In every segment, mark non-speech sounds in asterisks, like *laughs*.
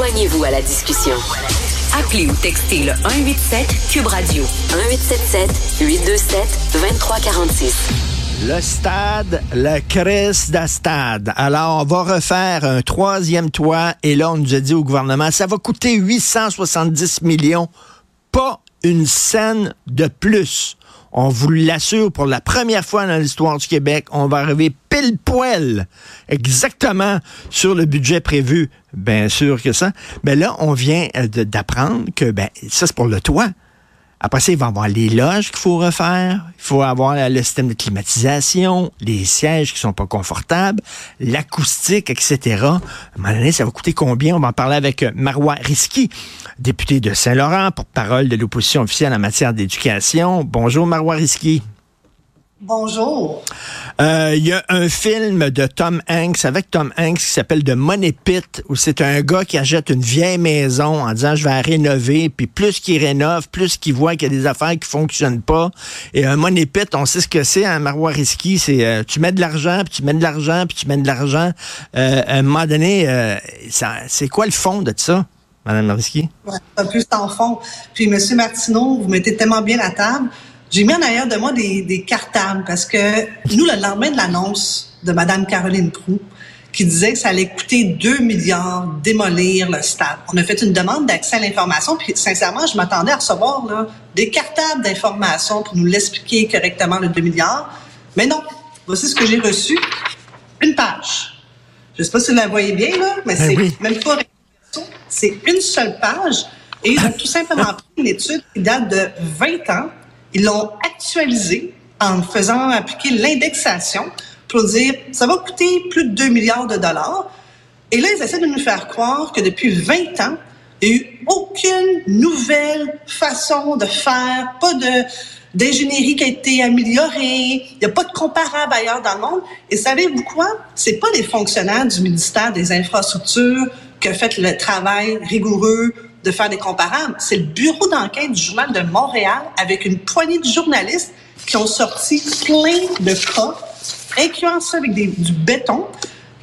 Joignez-vous à la discussion. Appelez ou textez le 187 Cube Radio 1877 827 2346. Le stade, le Chris de stade. Alors, on va refaire un troisième toit et là, on nous a dit au gouvernement, ça va coûter 870 millions, pas une scène de plus. On vous l'assure, pour la première fois dans l'histoire du Québec, on va arriver pile poil exactement sur le budget prévu. Bien sûr que ça. Mais là, on vient euh, d'apprendre que ben, ça, c'est pour le toit. Après ça, il va y avoir les loges qu'il faut refaire. Il faut avoir le système de climatisation, les sièges qui sont pas confortables, l'acoustique, etc. À un moment donné, ça va coûter combien? On va en parler avec euh, Marois Risky, député de Saint-Laurent, porte-parole de l'opposition officielle en matière d'éducation. Bonjour, Marois Risky. Bonjour. Euh, il y a un film de Tom Hanks avec Tom Hanks qui s'appelle The Money Pit où c'est un gars qui achète une vieille maison en disant je vais la rénover puis plus qu'il rénove, plus qu'il voit qu'il y a des affaires qui fonctionnent pas. Et un Money Pit, on sait ce que c'est un hein, Marois Risky, c'est euh, tu mets de l'argent puis tu mets de l'argent puis tu mets de l'argent. Euh, à un moment donné, c'est quoi le fond de ça? Madame Risky? Ouais, un peu sans fond. Puis, Monsieur Martineau, vous mettez tellement bien la table. J'ai mis en arrière de moi des, des cartables parce que nous, le lendemain de l'annonce de Mme Caroline Proux, qui disait que ça allait coûter 2 milliards démolir le stade. On a fait une demande d'accès à l'information, puis sincèrement, je m'attendais à recevoir là, des cartables d'information pour nous l'expliquer correctement, le 2 milliards. Mais non, voici ce que j'ai reçu. Une page. Je ne sais pas si vous la voyez bien, là, mais ben c'est même pas c'est une seule page. Et ils ont tout simplement *laughs* pris une étude qui date de 20 ans ils l'ont actualisé en faisant appliquer l'indexation pour dire ça va coûter plus de 2 milliards de dollars. Et là, ils essaient de nous faire croire que depuis 20 ans, il n'y a eu aucune nouvelle façon de faire, pas de d'ingénierie qui a été améliorée, il n'y a pas de comparable ailleurs dans le monde. Et savez-vous quoi? C'est pas les fonctionnaires du ministère des Infrastructures qui ont fait le travail rigoureux de faire des comparables. C'est le bureau d'enquête du Journal de Montréal avec une poignée de journalistes qui ont sorti plein de cas, incluant ça avec du béton,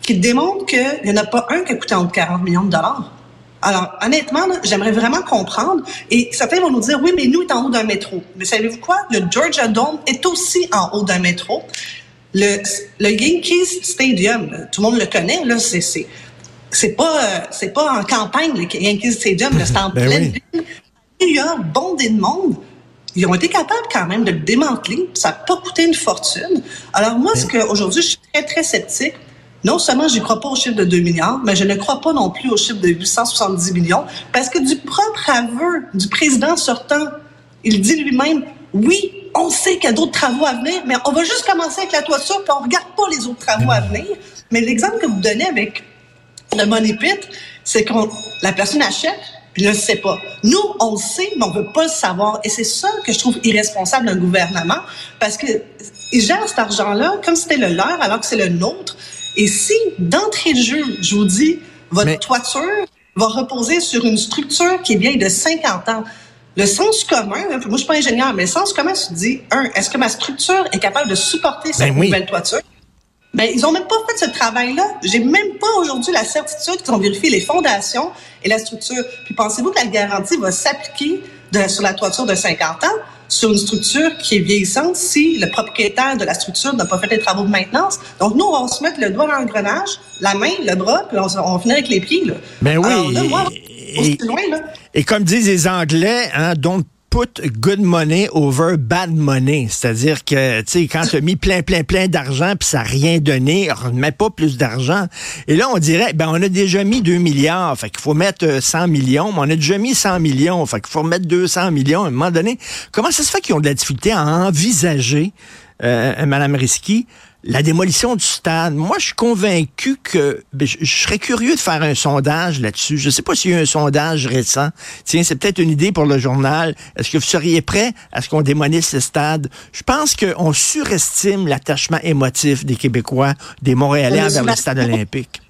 qui démontrent qu'il n'y en a pas un qui a coûté entre 40 millions de dollars. Alors, honnêtement, j'aimerais vraiment comprendre. Et certains vont nous dire, oui, mais nous, est en haut d'un métro. Mais savez-vous quoi? Le Georgia Dome est aussi en haut d'un métro. Le, Yankees Stadium, tout le monde le connaît, là, c'est c'est pas euh, c'est pas en campagne le Yankee Stadium, *laughs* c'est en ben pleine ville. New York, bondé de monde. Ils ont été capables quand même de le démanteler. Ça n'a pas coûté une fortune. Alors moi, ce que aujourd'hui, je suis très très sceptique. Non seulement je ne crois pas au chiffre de 2 milliards, mais je ne crois pas non plus au chiffre de 870 millions, parce que du propre aveu du président sortant, il dit lui-même, oui, on sait qu'il y a d'autres travaux à venir, mais on va juste commencer avec la toiture, puis on regarde pas les autres travaux à venir. Mais l'exemple que vous donnez avec le money pit, c'est quand la personne achète, puis ne le sait pas. Nous, on le sait, mais on veut pas le savoir. Et c'est ça que je trouve irresponsable d'un gouvernement, parce que ils gèrent cet argent-là comme si c'était le leur, alors que c'est le nôtre. Et si, d'entrée de jeu, je vous dis, votre toiture va reposer sur une structure qui est vieille de 50 ans, le sens commun, moi je suis pas ingénieur, mais le sens commun se dit, un, est-ce que ma structure est capable de supporter cette ben nouvelle toiture? Ben, ils ont même pas fait ce travail-là. J'ai même pas aujourd'hui la certitude qu'ils ont vérifié les fondations et la structure. Puis pensez-vous que la garantie va s'appliquer sur la toiture de 50 ans sur une structure qui est vieillissante si le propriétaire de la structure n'a pas fait les travaux de maintenance? Donc, nous, on va se mettre le doigt dans l'engrenage, la main, le bras, puis on, va finir avec les pieds. Là. Ben oui. et, loin, là. et, comme disent les Anglais, hein, don't put good money over bad money. C'est-à-dire que, tu sais, quand tu as mis plein, plein, plein d'argent puis ça n'a rien donné, remets pas plus d'argent. Et là, on dirait, ben, on a déjà mis 2 milliards, fait qu'il faut mettre 100 euh, millions, mais on a déjà mis 100 millions, fait qu'il faut mettre 200 millions à un moment donné. Comment ça se fait qu'ils ont de la difficulté à envisager, euh, Madame Risky, la démolition du stade, moi, je suis convaincu que ben, je, serais curieux de faire un sondage là-dessus. Je ne sais pas s'il y a un sondage récent. Tiens, c'est peut-être une idée pour le journal. Est-ce que vous seriez prêt à ce qu'on démolisse le stade? Je pense qu'on surestime l'attachement émotif des Québécois, des Montréalais envers le stade olympique.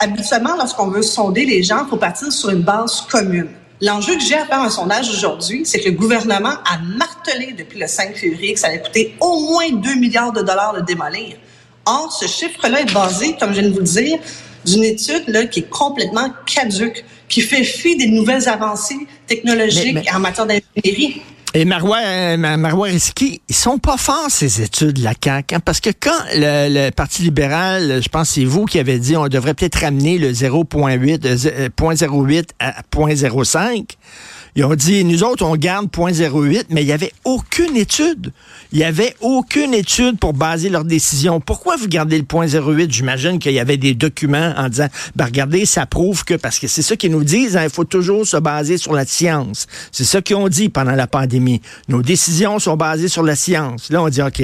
Habituellement, lorsqu'on veut sonder les gens, il faut partir sur une base commune. L'enjeu que j'ai à faire un sondage aujourd'hui, c'est que le gouvernement a martelé depuis le 5 février que ça allait coûter au moins 2 milliards de dollars de démolir. Or, ce chiffre-là est basé, comme je viens de vous le dire, d'une étude là, qui est complètement caduque, qui fait fi des nouvelles avancées technologiques en matière d'ingénierie. Et Marois, euh, Marois Risky, ils sont pas forts, ces études, la CAQ, hein, parce que quand le, Parti libéral, je pense que c'est vous qui avez dit on devrait peut-être ramener le 0.8, 0.08 à 0.05, ils ont dit, nous autres, on garde 0.08, mais il n'y avait aucune étude. Il n'y avait aucune étude pour baser leur décision. Pourquoi vous gardez le 0.08? J'imagine qu'il y avait des documents en disant, ben regardez, ça prouve que, parce que c'est ça qu'ils nous disent, hein, il faut toujours se baser sur la science. C'est ça qu'ils ont dit pendant la pandémie. Nos décisions sont basées sur la science. Là, on dit, OK,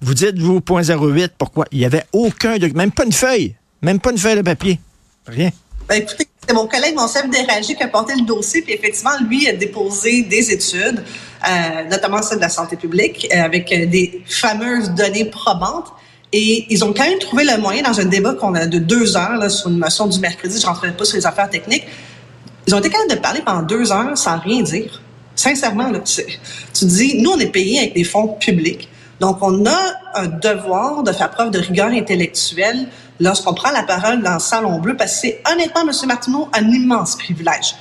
vous dites, vous, 0.08, pourquoi? Il n'y avait aucun document, même pas une feuille, même pas une feuille de papier. Rien. Ben, écoutez, c'est mon collègue, mon chef d'Éragie, qui a porté le dossier, puis effectivement, lui a déposé des études, euh, notamment celle de la santé publique, euh, avec euh, des fameuses données probantes. Et ils ont quand même trouvé le moyen, dans un débat qu'on a de deux heures là, sur une motion du mercredi, je ne rentrerai pas sur les affaires techniques, ils ont été capables de parler pendant deux heures sans rien dire. Sincèrement, là, tu, tu dis, nous, on est payé avec des fonds publics. Donc, on a un devoir de faire preuve de rigueur intellectuelle lorsqu'on prend la parole dans le Salon Bleu, parce que c'est honnêtement, M. Martineau, un immense privilège.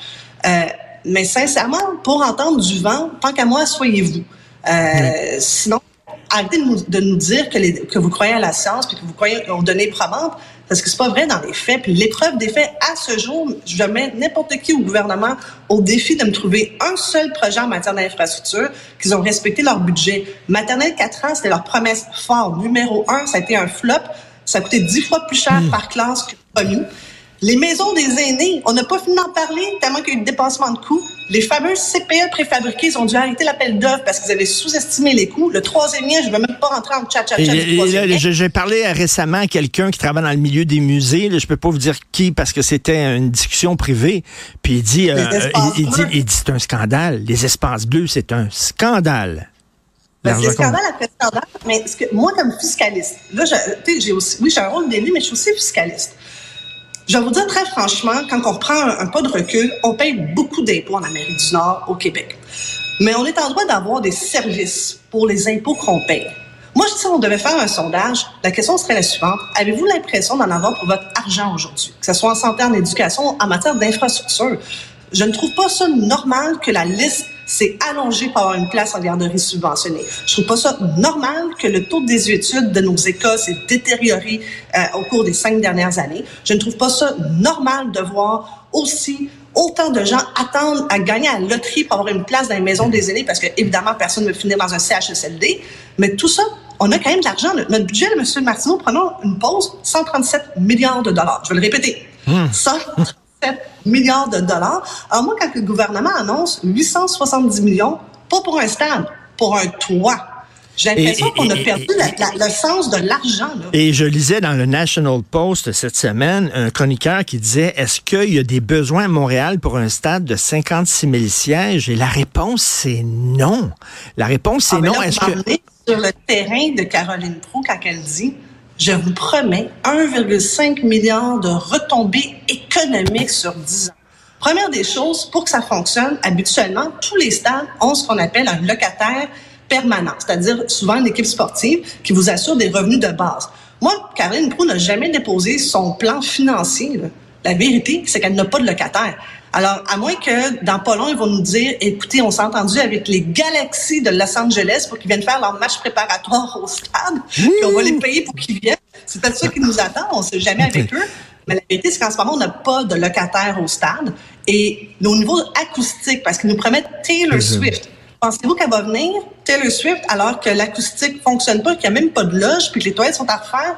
Euh, mais sincèrement, pour entendre du vent, tant qu'à moi, soyez-vous. Euh, sinon, arrêtez de nous, de nous dire que, les, que, vous croyez à la science puis que vous croyez aux données probantes, parce que c'est pas vrai dans les faits. Puis l'épreuve des faits, à ce jour, je mets n'importe qui au gouvernement au défi de me trouver un seul projet en matière d'infrastructure qu'ils ont respecté leur budget. Maternelle 4 ans, c'était leur promesse forte. Numéro un, ça a été un flop. Ça a coûté dix fois plus cher hmm. par classe que nous. Les maisons des aînés, on n'a pas fini d'en parler tellement qu'il y a eu de dépassement de coûts. Les fameux CPE préfabriqués, ils ont dû arrêter l'appel d'offres parce qu'ils avaient sous-estimé les coûts. Le troisième lien, je ne veux même pas rentrer en chat chat chat. J'ai parlé récemment à quelqu'un qui travaille dans le milieu des musées. je ne peux pas vous dire qui parce que c'était une discussion privée. Puis il dit, euh, il, dit, il dit c'est un scandale. Les espaces bleus, c'est un scandale. Ben, c'est scandale après scandale, mais que, moi, comme fiscaliste, là, j'ai aussi, oui, j'ai un rôle d'élu, mais je suis aussi fiscaliste. Je vais vous dire très franchement, quand on reprend un, pas de recul, on paye beaucoup d'impôts en Amérique du Nord, au Québec. Mais on est en droit d'avoir des services pour les impôts qu'on paye. Moi, je dis, on devait faire un sondage. La question serait la suivante. Avez-vous l'impression d'en avoir pour votre argent aujourd'hui? Que ce soit en santé, en éducation, en matière d'infrastructure. Je ne trouve pas ça normal que la liste s'est allongée pour avoir une place en garderie subventionnée. Je trouve pas ça normal que le taux de désuétude de nos écoles s'est détérioré euh, au cours des cinq dernières années. Je ne trouve pas ça normal de voir aussi autant de gens attendre à gagner à la loterie pour avoir une place dans les maisons des aînés parce que, évidemment, personne ne veut finir dans un CHSLD. Mais tout ça, on a quand même de l'argent. Notre budget, M. Martineau, prenons une pause, 137 milliards de dollars. Je vais le répéter. Mmh milliards de dollars. Alors moi, quand le gouvernement annonce 870 millions, pas pour un stade, pour un toit. J'ai l'impression qu'on a perdu le sens de l'argent. Et je lisais dans le National Post cette semaine un chroniqueur qui disait est-ce qu'il y a des besoins à Montréal pour un stade de 56 000 sièges? Et la réponse c'est non. La réponse c'est ah, non. Est-ce que sur le terrain de Caroline Proux quand elle dit je vous promets 1,5 milliard de retombées économiques sur 10 ans. Première des choses, pour que ça fonctionne, habituellement, tous les stades ont ce qu'on appelle un locataire permanent, c'est-à-dire souvent une équipe sportive qui vous assure des revenus de base. Moi, Caroline Proux n'a jamais déposé son plan financier. La vérité, c'est qu'elle n'a pas de locataire. Alors, à moins que dans pas long, ils vont nous dire, écoutez, on s'est entendu avec les Galaxies de Los Angeles pour qu'ils viennent faire leur match préparatoire au stade, puis on va les payer pour qu'ils viennent. C'est peut-être ça qui nous attend, on sait jamais avec eux. Mais la vérité, c'est qu'en ce moment, on n'a pas de locataire au stade. Et au niveau acoustique, parce qu'ils nous promettent Taylor Swift. Pensez-vous qu'elle va venir, Taylor Swift, alors que l'acoustique fonctionne pas, qu'il n'y a même pas de loge, puis que les toilettes sont à refaire?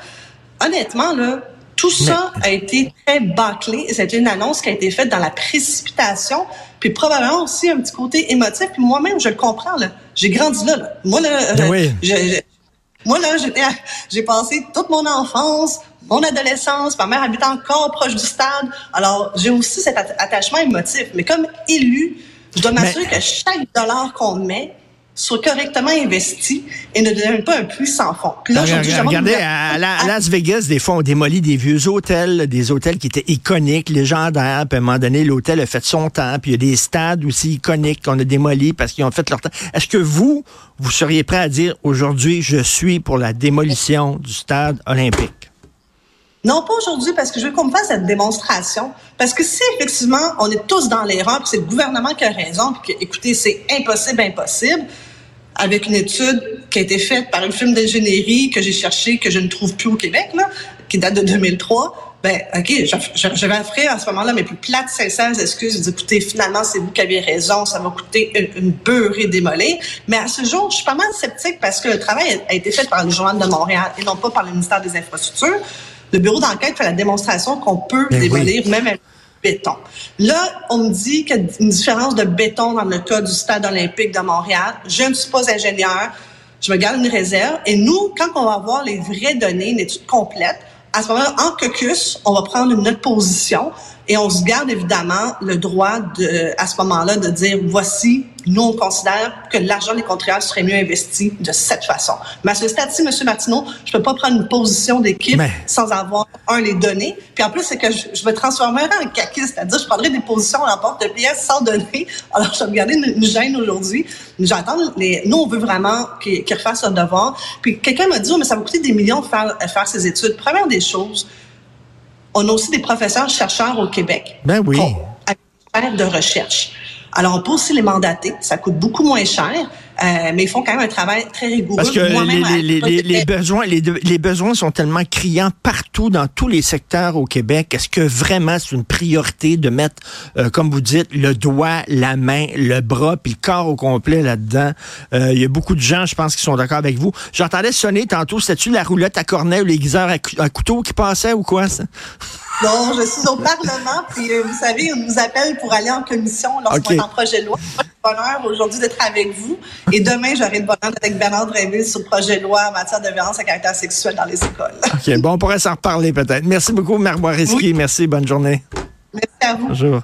Honnêtement, là, tout ça a été très bâclé. C'était une annonce qui a été faite dans la précipitation, puis probablement aussi un petit côté émotif. Puis moi-même, je le comprends. J'ai grandi là, Moi, là, euh, moi, là, j'ai passé toute mon enfance, mon adolescence. Ma mère habite encore proche du stade. Alors, j'ai aussi cet attachement émotif. Mais comme élu, je dois m'assurer que chaque dollar qu'on met soit correctement investi et ne devienne pas un puits sans fond. regardez, à, Las Vegas, des fois, on démolit des vieux hôtels, des hôtels qui étaient iconiques, légendaires, puis à un moment donné, l'hôtel a fait son temps, puis il y a des stades aussi iconiques qu'on a démolis parce qu'ils ont fait leur temps. Est-ce que vous, vous seriez prêt à dire, aujourd'hui, je suis pour la démolition du stade olympique? Non, pas aujourd'hui, parce que je veux qu'on me fasse cette démonstration. Parce que si effectivement on est tous dans l'erreur, puis c'est le gouvernement qui a raison, puis que, écoutez, c'est impossible, impossible, avec une étude qui a été faite par une firme d'ingénierie que j'ai cherché, que je ne trouve plus au Québec, là, qui date de 2003, ben, OK, je, je, vais offrir à ce moment-là mes plus plates, sincères excuses. Je dis, écoutez, finalement, c'est vous qui avez raison, ça va coûter une, une beurrée démolée. Mais à ce jour, je suis pas mal sceptique parce que le travail a été fait par le Journal de Montréal et non pas par le ministère des Infrastructures. Le bureau d'enquête fait la démonstration qu'on peut ben démolir même avec béton. Là, on me dit qu'il y a une différence de béton dans le cas du stade olympique de Montréal. Je ne suis pas ingénieur. Je me garde une réserve. Et nous, quand on va avoir les vraies données, une étude complète, à ce moment-là, en caucus, on va prendre une autre position et on se garde évidemment le droit de, à ce moment-là de dire voici, nous on considère que l'argent des contribuables serait mieux investi de cette façon. Mais à ce stade-ci, M. Martineau, je peux pas prendre une position d'équipe sans avoir un les données. Puis en plus, c'est que je, je me transformerai en caquiste, c'est-à-dire je prendrai des positions en porte-pièce sans données. *laughs* Alors je vais me garder une, gêne aujourd'hui. J'attends les. Nous, on veut vraiment qu'ils refassent un devoir. Puis quelqu'un m'a dit, oh, mais ça va coûter des millions de faire, faire ces études. Première des choses on a aussi des professeurs chercheurs au Québec. Ben oui. de recherche. Alors, on peut aussi les mandater. Ça coûte beaucoup moins cher. Euh, mais ils font quand même un travail très rigoureux. Parce que les, besoins, les, besoins sont tellement criants partout dans tous les secteurs au Québec. Est-ce que vraiment c'est une priorité de mettre, euh, comme vous dites, le doigt, la main, le bras, puis le corps au complet là-dedans? Euh, il y a beaucoup de gens, je pense, qui sont d'accord avec vous. J'entendais sonner tantôt, c'était-tu la roulette à cornet ou l'aiguiseur à, couteau qui passait ou quoi, ça? Non, je suis au Parlement, puis vous savez, on nous appelle pour aller en commission lorsqu'on est en projet de loi. bonheur aujourd'hui d'être avec vous. Et demain, j'aurai le bonheur d'être avec Bernard Dréville sur le projet de loi en matière de violence à caractère sexuel dans les écoles. OK, bon, on pourrait s'en reparler peut-être. Merci beaucoup, Marc Boiriski. Merci, bonne journée. Merci à vous. Bonjour.